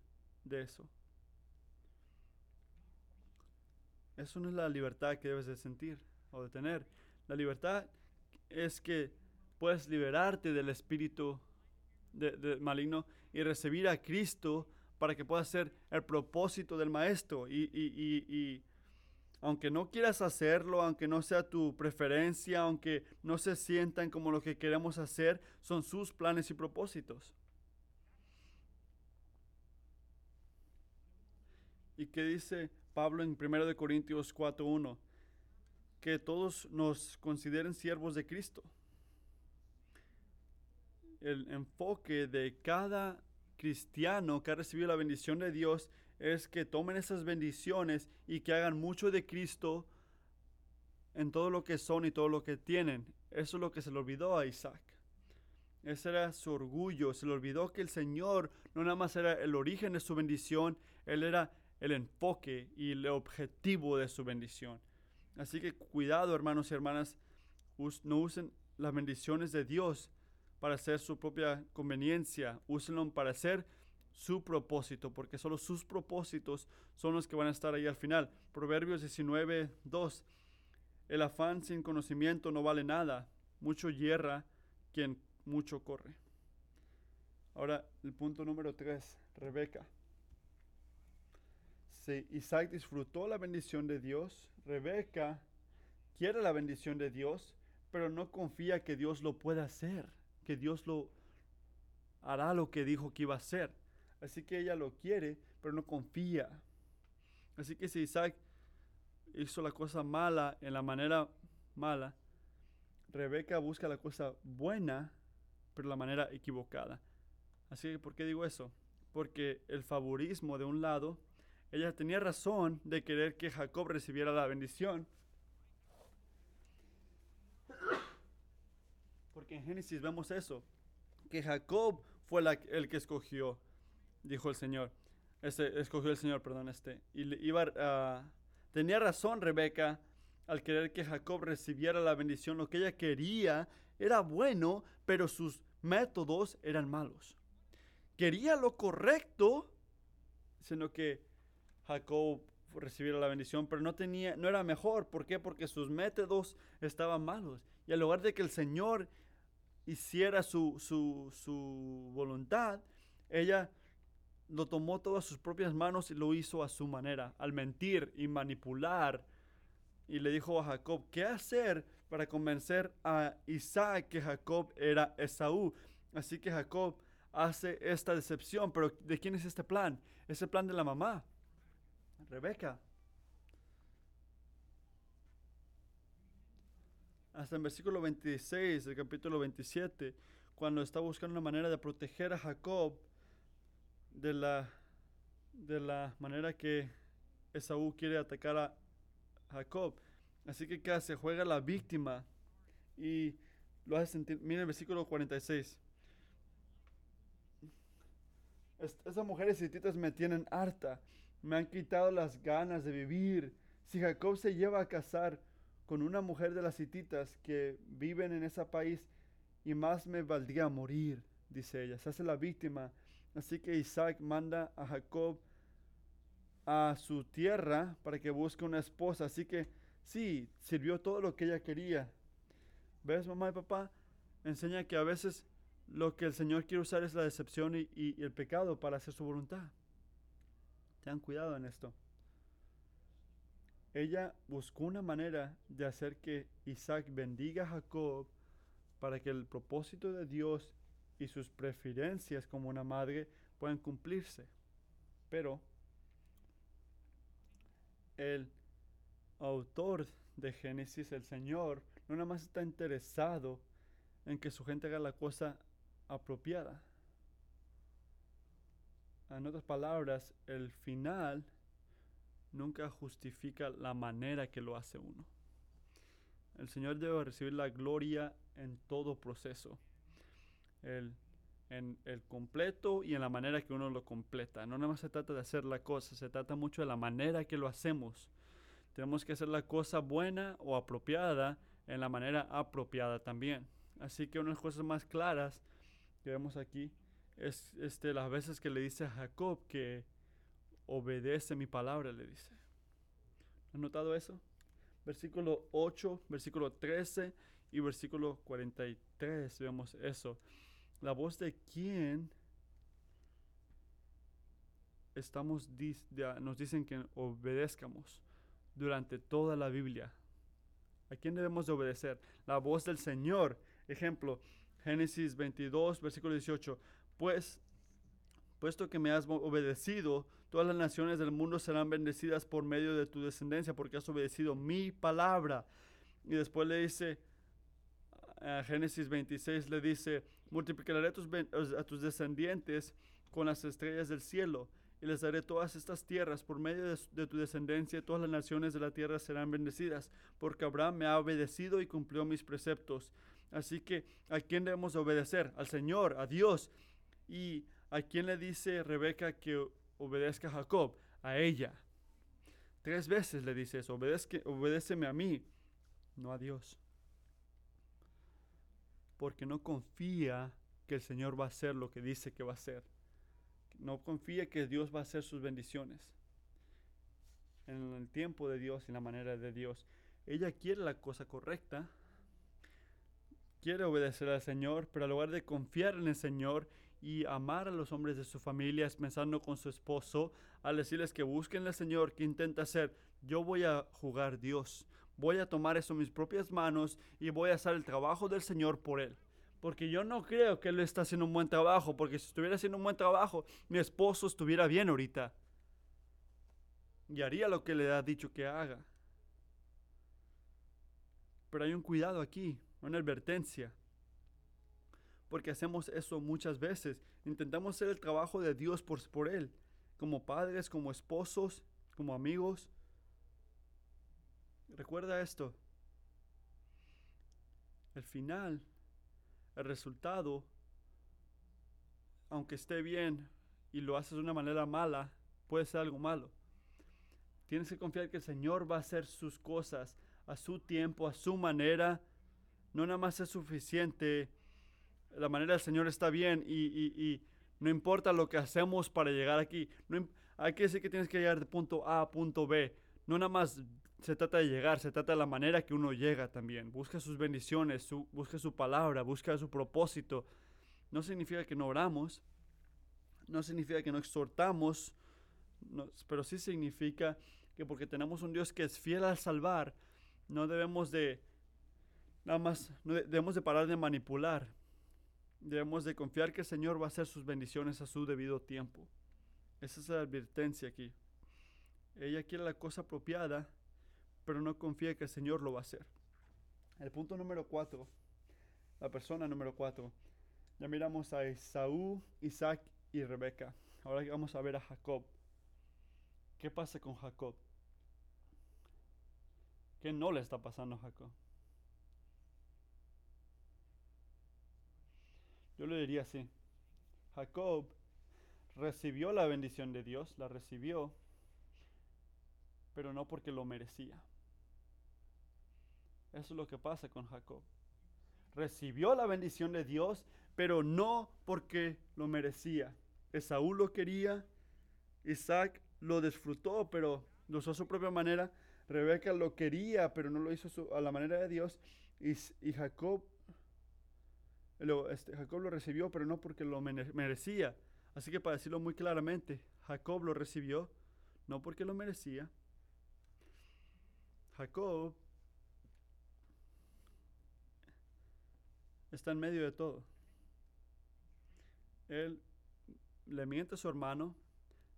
de eso. Eso no es la libertad que debes de sentir o de tener. La libertad es que puedes liberarte del espíritu de maligno y recibir a Cristo para que puedas ser el propósito del maestro. Y, y- y- aunque no quieras hacerlo, aunque no sea tu preferencia, aunque no se sientan como lo que queremos hacer, son sus planes y propósitos. ¿Y qué dice Pablo en 1 de Corintios 4:1? Que todos nos consideren siervos de Cristo. El enfoque de cada cristiano que ha recibido la bendición de Dios es que tomen esas bendiciones y que hagan mucho de Cristo en todo lo que son y todo lo que tienen. Eso es lo que se le olvidó a Isaac. Ese era su orgullo. Se le olvidó que el Señor no nada más era el origen de su bendición, Él era el enfoque y el objetivo de su bendición. Así que cuidado, hermanos y hermanas, no usen las bendiciones de Dios para hacer su propia conveniencia, úsenlo para hacer su propósito, porque solo sus propósitos son los que van a estar ahí al final. Proverbios 19, 2. El afán sin conocimiento no vale nada, mucho hierra quien mucho corre. Ahora, el punto número 3, Rebeca. Si Isaac disfrutó la bendición de Dios, Rebeca quiere la bendición de Dios, pero no confía que Dios lo pueda hacer, que Dios lo hará lo que dijo que iba a hacer. Así que ella lo quiere, pero no confía. Así que si Isaac hizo la cosa mala en la manera mala, Rebeca busca la cosa buena, pero la manera equivocada. Así que, ¿por qué digo eso? Porque el favorismo de un lado, ella tenía razón de querer que Jacob recibiera la bendición. En Génesis vemos eso, que Jacob fue el que escogió, dijo el Señor. Este, escogió el Señor, perdón, este. Y iba tenía razón Rebeca al querer que Jacob recibiera la bendición. Lo que ella quería era bueno, pero sus métodos eran malos. Quería lo correcto, sino que Jacob recibiera la bendición, pero no tenía, no era mejor. ¿Por qué? Porque sus métodos estaban malos. Y en lugar de que el Señor hiciera su, su, su voluntad, ella lo tomó todas sus propias manos y lo hizo a su manera, al mentir y manipular. Y le dijo a Jacob, ¿qué hacer para convencer a Isaac que Jacob era Esaú? Así que Jacob hace esta decepción. Pero ¿de quién es este plan? Es el plan de la mamá, Rebeca. Hasta en versículo 26 del capítulo 27, cuando está buscando una manera de proteger a Jacob, de la, de la manera que Esaú quiere atacar a Jacob. Así que ¿qué hace? Juega la víctima y lo hace sentir. Miren el versículo 46. Esas mujeres hititas me tienen harta, me han quitado las ganas de vivir. Si Jacob se lleva a casar con una mujer de las hititas que viven en ese país, y más me valdría morir, dice ella. Se hace la víctima Así que Isaac manda a Jacob a su tierra para que busque una esposa. Así que sí, sirvió todo lo que ella quería. ¿Ves, mamá y papá? Enseña que a veces lo que el Señor quiere usar es la decepción y, el pecado para hacer su voluntad. Tengan cuidado en esto. Ella buscó una manera de hacer que Isaac bendiga a Jacob para que el propósito de Dios y sus preferencias como una madre puedan cumplirse. Pero el autor de Génesis, el Señor, no nada más está interesado en que su gente haga la cosa apropiada. En otras palabras, el final nunca justifica la manera que lo hace uno. El Señor debe recibir la gloria en todo proceso el, en el completo y en la manera que uno lo completa. No nada más se trata de hacer la cosa, se trata mucho de la manera que lo hacemos. Tenemos que hacer la cosa buena o apropiada en la manera apropiada también. Así que una de las cosas más claras que vemos aquí es este, las veces que le dice a Jacob que obedece mi palabra, le dice. ¿Han notado eso? Versículo 8, versículo 13 y versículo 43 vemos eso la voz de quién estamos nos dicen que obedezcamos durante toda la Biblia. ¿A quién debemos de obedecer? La voz del Señor. Ejemplo, Génesis 22, versículo 18. Pues, puesto que me has obedecido, todas las naciones del mundo serán bendecidas por medio de tu descendencia, porque has obedecido mi palabra. Y después le dice, a Génesis 26 le dice, multiplicaré a tus, descendientes con las estrellas del cielo y les daré todas estas tierras por medio de, tu descendencia, todas las naciones de la tierra serán bendecidas, porque Abraham me ha obedecido y cumplió mis preceptos. Así que, ¿a quién debemos obedecer? Al Señor, a Dios. ¿Y a quién le dice Rebeca que obedezca a Jacob? A ella. Tres veces le dice eso, obedéceme a mí, no a Dios porque no confía que el Señor va a hacer lo que dice que va a hacer. No confía que Dios va a hacer sus bendiciones en el tiempo de Dios en la manera de Dios. Ella quiere la cosa correcta, quiere obedecer al Señor, pero en lugar de confiar en el Señor y amar a los hombres de su familia, pensando con su esposo, al decirles que busquen al Señor, que intenta hacer, yo voy a jugar Dios, voy a tomar eso en mis propias manos y voy a hacer el trabajo del Señor por Él. Porque yo no creo que Él está haciendo un buen trabajo, porque si estuviera haciendo un buen trabajo, mi esposo estuviera bien ahorita. Y haría lo que le ha dicho que haga. Pero hay un cuidado aquí, una advertencia. Porque hacemos eso muchas veces. Intentamos hacer el trabajo de Dios por, por Él. Como padres, como esposos, como amigos. Recuerda esto. El final, el resultado, aunque esté bien y lo haces de una manera mala, puede ser algo malo. Tienes que confiar que el Señor va a hacer sus cosas a su tiempo, a su manera. No nada más es suficiente. La manera del Señor está bien y, no importa lo que hacemos para llegar aquí. No, hay que decir que tienes que llegar de punto A a punto B. No nada más se trata de llegar, se trata de la manera que uno llega también. Busca sus bendiciones, busca su palabra, busca su propósito. No significa que no oramos, no significa que no exhortamos, pero sí significa que porque tenemos un Dios que es fiel al salvar, no debemos de, nada más, no debemos de parar de manipular. Debemos de confiar que el Señor va a hacer sus bendiciones a su debido tiempo. Esa es la advertencia aquí. Ella quiere la cosa apropiada, pero no confía que el Señor lo va a hacer. El punto número cuatro, la persona número cuatro, ya miramos a Esaú, Isaac y Rebeca. Ahora vamos a ver a Jacob. ¿Qué pasa con Jacob? ¿Qué no le está pasando a Jacob? Yo le diría así. Jacob recibió la bendición de Dios, la recibió, pero no porque lo merecía. Eso es lo que pasa con Jacob. Recibió la bendición de Dios, pero no porque lo merecía. Esaú lo quería, Isaac lo disfrutó, pero lo usó a su propia manera. Rebeca lo quería, pero no lo hizo a la manera de Dios. Y, Jacob, este, Jacob lo recibió, pero no porque lo merecía. Así que para decirlo muy claramente, Jacob lo recibió, no porque lo merecía. Jacob está en medio de todo. Él le miente a su hermano,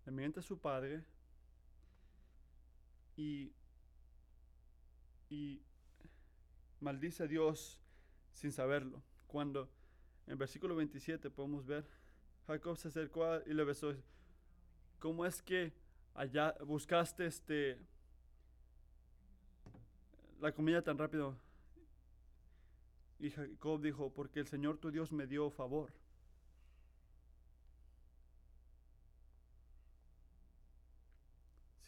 le miente a su padre y maldice a Dios sin saberlo. Cuando en versículo 27 podemos ver, Jacob se acercó y le besó. ¿Cómo es que allá buscaste este la comida tan rápido? Y Jacob dijo, porque el Señor tu Dios me dio favor.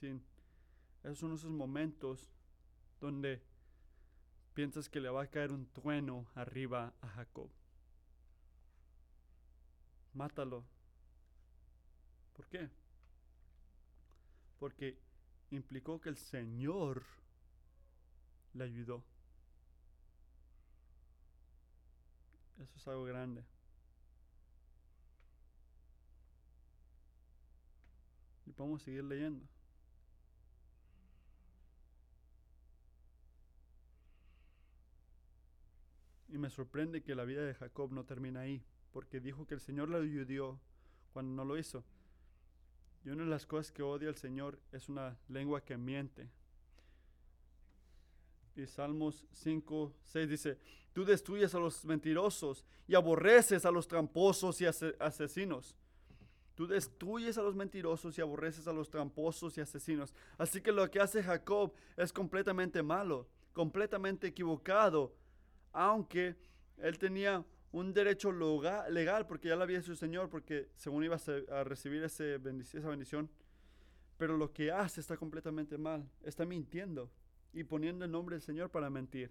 Sí, esos son esos momentos donde piensas que le va a caer un trueno arriba a Jacob. Mátalo. ¿Por qué? Porque implicó que el Señor le ayudó. Eso es algo grande. Y podemos seguir leyendo. Y me sorprende que la vida de Jacob no termina ahí, porque dijo que el Señor le ayudó cuando no lo hizo. Y una de las cosas que odia el Señor es una lengua que miente. Y Salmos 5, 6 dice, tú destruyes a los mentirosos y aborreces a los tramposos y asesinos. Tú destruyes a los mentirosos y aborreces a los tramposos y asesinos. Así que lo que hace Jacob es completamente malo, completamente equivocado, aunque él tenía un derecho legal porque ya lo había su Señor, porque según iba a recibir esa bendición. Pero lo que hace está completamente mal, está mintiendo y poniendo el nombre del Señor para mentir.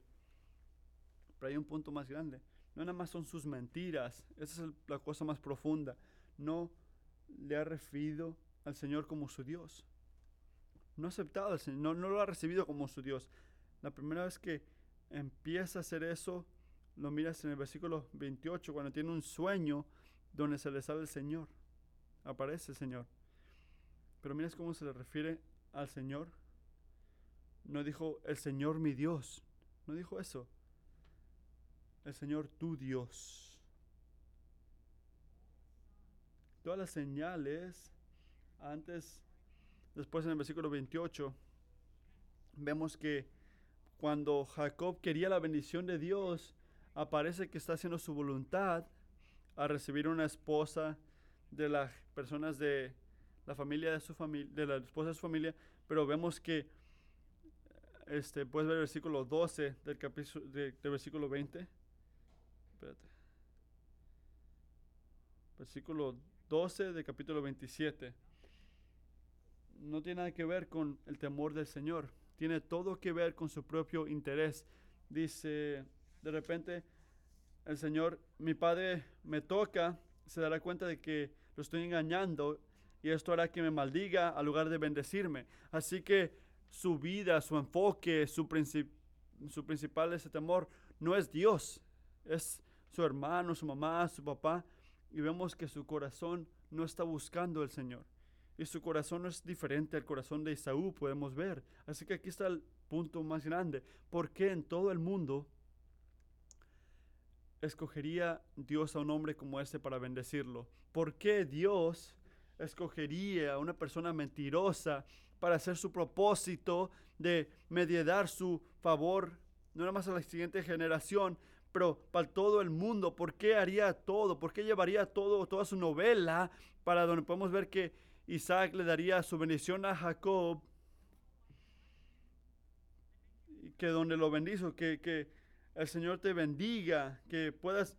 Pero hay un punto más grande. No nada más son sus mentiras. Esa es la cosa más profunda. No le ha referido al Señor como su Dios. No ha aceptado al Señor. No lo ha recibido como su Dios. La primera vez que empieza a hacer eso, lo miras en el versículo 28, cuando tiene un sueño donde se le sale el Señor. Aparece el Señor. Pero miras cómo se le refiere al Señor no dijo el Señor mi Dios. No dijo eso. El Señor tu Dios. Todas las señales, antes, después en el versículo 28, vemos que cuando Jacob quería la bendición de Dios, aparece que está haciendo su voluntad a recibir una esposa de las personas de la familia de su familia, de la esposa de su familia, pero vemos que este, puedes ver el versículo 12 del, capítulo, del versículo 20. Espérate. versículo 12 de capítulo 27. No tiene nada que ver con el temor del Señor, tiene todo que ver con su propio interés. Dice, de repente, el Señor, mi Padre me toca, se dará cuenta de que lo estoy engañando y esto hará que me maldiga al lugar de bendecirme. Así que su vida, su enfoque, su, su principal ese temor no es Dios, es su hermano, su mamá, su papá. Y vemos que su corazón no está buscando al Señor. Y su corazón no es diferente al corazón de Isaú, podemos ver. Así que aquí está el punto más grande. ¿Por qué en todo el mundo escogería Dios a un hombre como este para bendecirlo? ¿Por qué Dios escogería a una persona mentirosa para hacer su propósito de mediar su favor, no nada más a la siguiente generación, pero para todo el mundo? ¿Por qué haría todo? ¿Por qué llevaría todo, toda su novela para donde podemos ver que Isaac le daría su bendición a Jacob? Que donde lo bendizo, que, que el Señor te bendiga, que puedas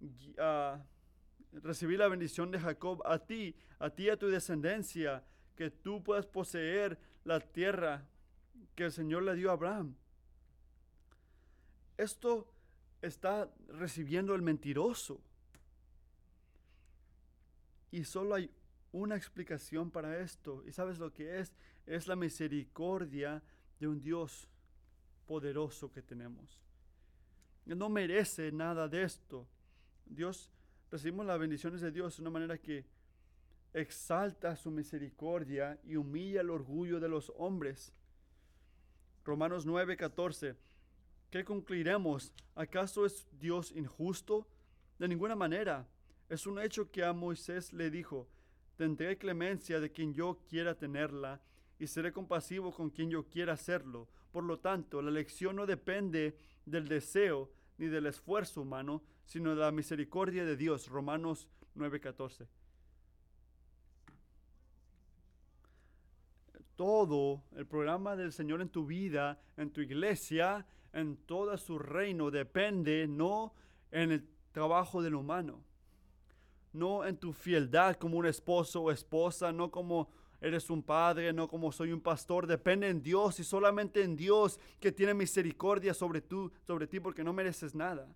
uh, recibir la bendición de Jacob a ti, a ti y a tu descendencia, que tú puedas poseer la tierra que el Señor le dio a Abraham. Esto está recibiendo el mentiroso. Y solo hay una explicación para esto. ¿Y sabes lo que es? Es la misericordia de un Dios poderoso que tenemos. No merece nada de esto. Dios recibimos las bendiciones de Dios de una manera que exalta su misericordia y humilla el orgullo de los hombres. Romanos 9:14. ¿Qué concluiremos? ¿Acaso es Dios injusto? De ninguna manera. Es un hecho que a Moisés le dijo, tendré clemencia de quien yo quiera tenerla y seré compasivo con quien yo quiera hacerlo. Por lo tanto, la elección no depende del deseo ni del esfuerzo humano, sino de la misericordia de Dios. Romanos 9:14. Todo el programa del Señor en tu vida, en tu iglesia, en todo su reino, depende no en el trabajo del humano, no en tu fieldad como un esposo o esposa, no como eres un padre, no como soy un pastor, depende en Dios y solamente en Dios que tiene misericordia sobre, tú, sobre ti porque no mereces nada.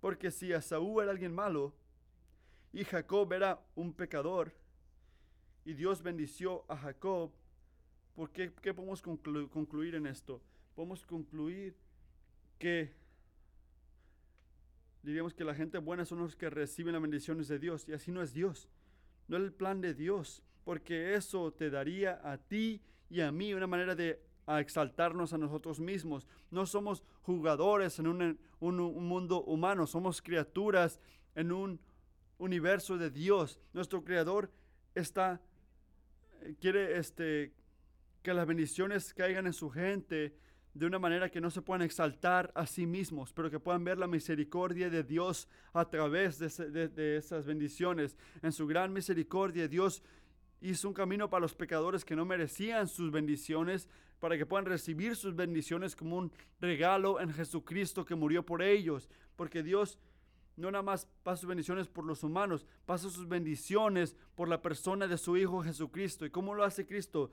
Porque si Esaú era alguien malo y Jacob era un pecador y Dios bendició a Jacob, ¿por qué, podemos concluir en esto? Podemos concluir que diríamos que la gente buena son los que reciben las bendiciones de Dios y así no es Dios. No es el plan de Dios, porque eso te daría a ti y a mí una manera de exaltarnos a nosotros mismos. No somos jugadores en un, mundo humano, somos criaturas en un universo de Dios. Nuestro Creador está, eh, quiere este, que las bendiciones caigan en su gente de una manera que no se puedan exaltar a sí mismos, pero que puedan ver la misericordia de Dios a través de, de esas bendiciones. En su gran misericordia, Dios hizo un camino para los pecadores que no merecían sus bendiciones, para que puedan recibir sus bendiciones como un regalo en Jesucristo que murió por ellos. Porque Dios no nada más pasa sus bendiciones por los humanos, pasa sus bendiciones por la persona de su Hijo Jesucristo. ¿Y cómo lo hace Cristo?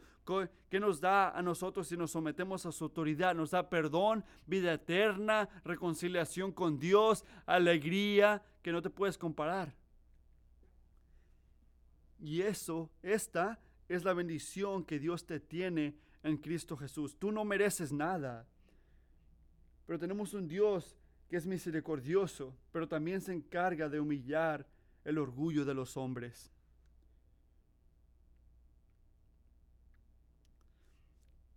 ¿Qué nos da a nosotros si nos sometemos a su autoridad? Nos da perdón, vida eterna, reconciliación con Dios, alegría que no te puedes comparar. Y eso, esta es la bendición que Dios te tiene en Cristo Jesús. Tú no mereces nada. Pero tenemos un Dios que es misericordioso, pero también se encarga de humillar el orgullo de los hombres.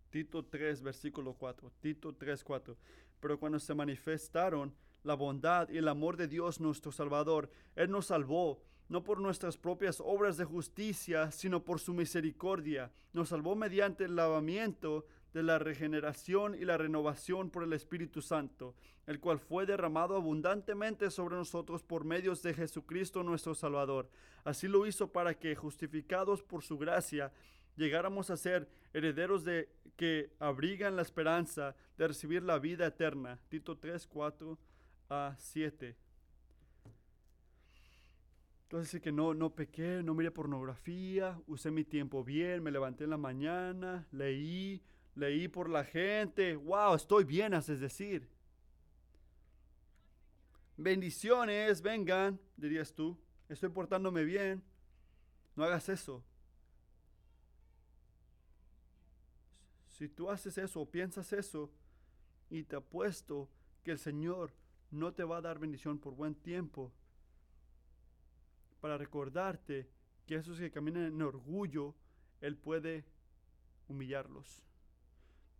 Tito 3, versículo 4. Tito 3, 4. Pero cuando se manifestaron la bondad y el amor de Dios nuestro Salvador, Él nos salvó no por nuestras propias obras de justicia, sino por su misericordia. Nos salvó mediante el lavamiento de la regeneración y la renovación por el Espíritu Santo, el cual fue derramado abundantemente sobre nosotros por medios de Jesucristo nuestro Salvador. Así lo hizo para que, justificados por su gracia, llegáramos a ser herederos de que abrigan la esperanza de recibir la vida eterna. Tito 3, 4 a 7. Entonces que no, no pequé, no miré pornografía, usé mi tiempo bien, me levanté en la mañana, leí, leí por la gente. Wow, estoy bien, haces decir. Bendiciones, vengan, dirías tú. Estoy portándome bien. No hagas eso. Si tú haces eso o piensas eso, y te apuesto que el Señor no te va a dar bendición por buen tiempo, para recordarte que esos que caminan en orgullo, Él puede humillarlos.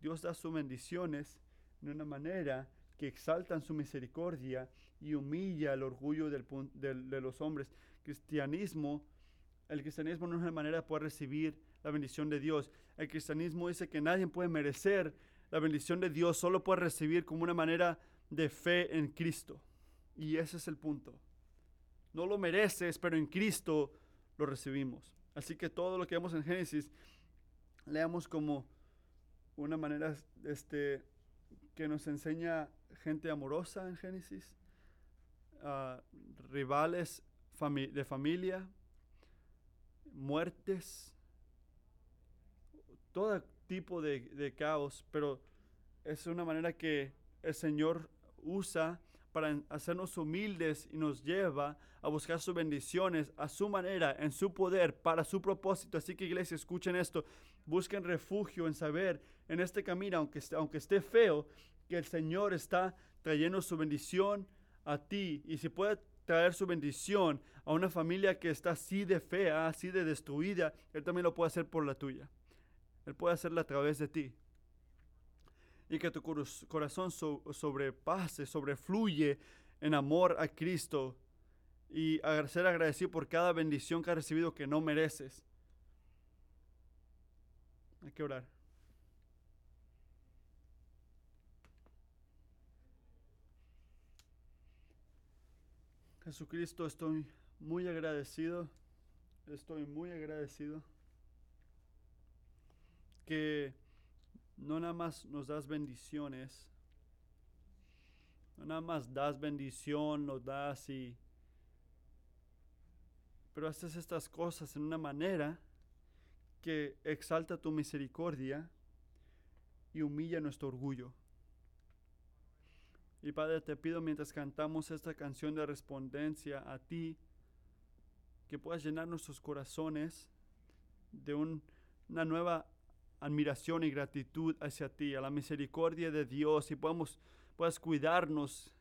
Dios da sus bendiciones de una manera que exaltan su misericordia y humilla el orgullo de los hombres. Cristianismo, el cristianismo no es una manera de poder recibir la bendición de Dios. El cristianismo dice que nadie puede merecer la bendición de Dios, solo puede recibir como una manera de fe en Cristo. Y ese es el punto. No lo mereces, pero en Cristo lo recibimos. Así que todo lo que vemos en Génesis, leamos como una manera este, que nos enseña gente amorosa en Génesis, uh, rivales fami de familia, muertes, todo tipo de, de caos, pero es una manera que el Señor usa para hacernos humildes y nos lleva a buscar sus bendiciones a su manera, en su poder, para su propósito. Así que iglesia, escuchen esto, busquen refugio en saber en este camino, aunque, aunque esté feo, que el Señor está trayendo su bendición a ti. Y si puede traer su bendición a una familia que está así de fea, así de destruida, Él también lo puede hacer por la tuya. Él puede hacerlo a través de ti y que tu corazón sobrepase, sobrefluye en amor a Cristo y ser agradecido por cada bendición que has recibido que no mereces. Hay que orar. Jesucristo, estoy muy agradecido, estoy muy agradecido que no nada más nos das bendiciones, no nada más das bendición, nos das y... Pero haces estas cosas en una manera que exalta tu misericordia y humilla nuestro orgullo. Y Padre, te pido mientras cantamos esta canción de respondencia a ti, que puedas llenar nuestros corazones de una nueva admiración y gratitud hacia ti, a la misericordia de Dios y podamos, puedas cuidarnos,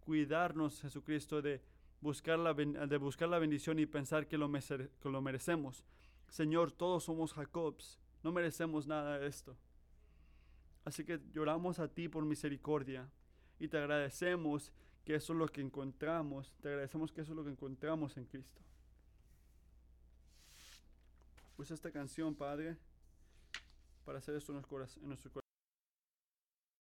cuidarnos, Jesucristo, de buscar la, de buscar la bendición y pensar que lo, que lo merecemos. Señor, todos somos Jacobs, no merecemos nada de esto. Así que lloramos a ti por misericordia y te agradecemos que eso es lo que encontramos, te agradecemos que eso es lo que encontramos en Cristo. Usa esta canción, Padre para hacer esto en nuestro corazón.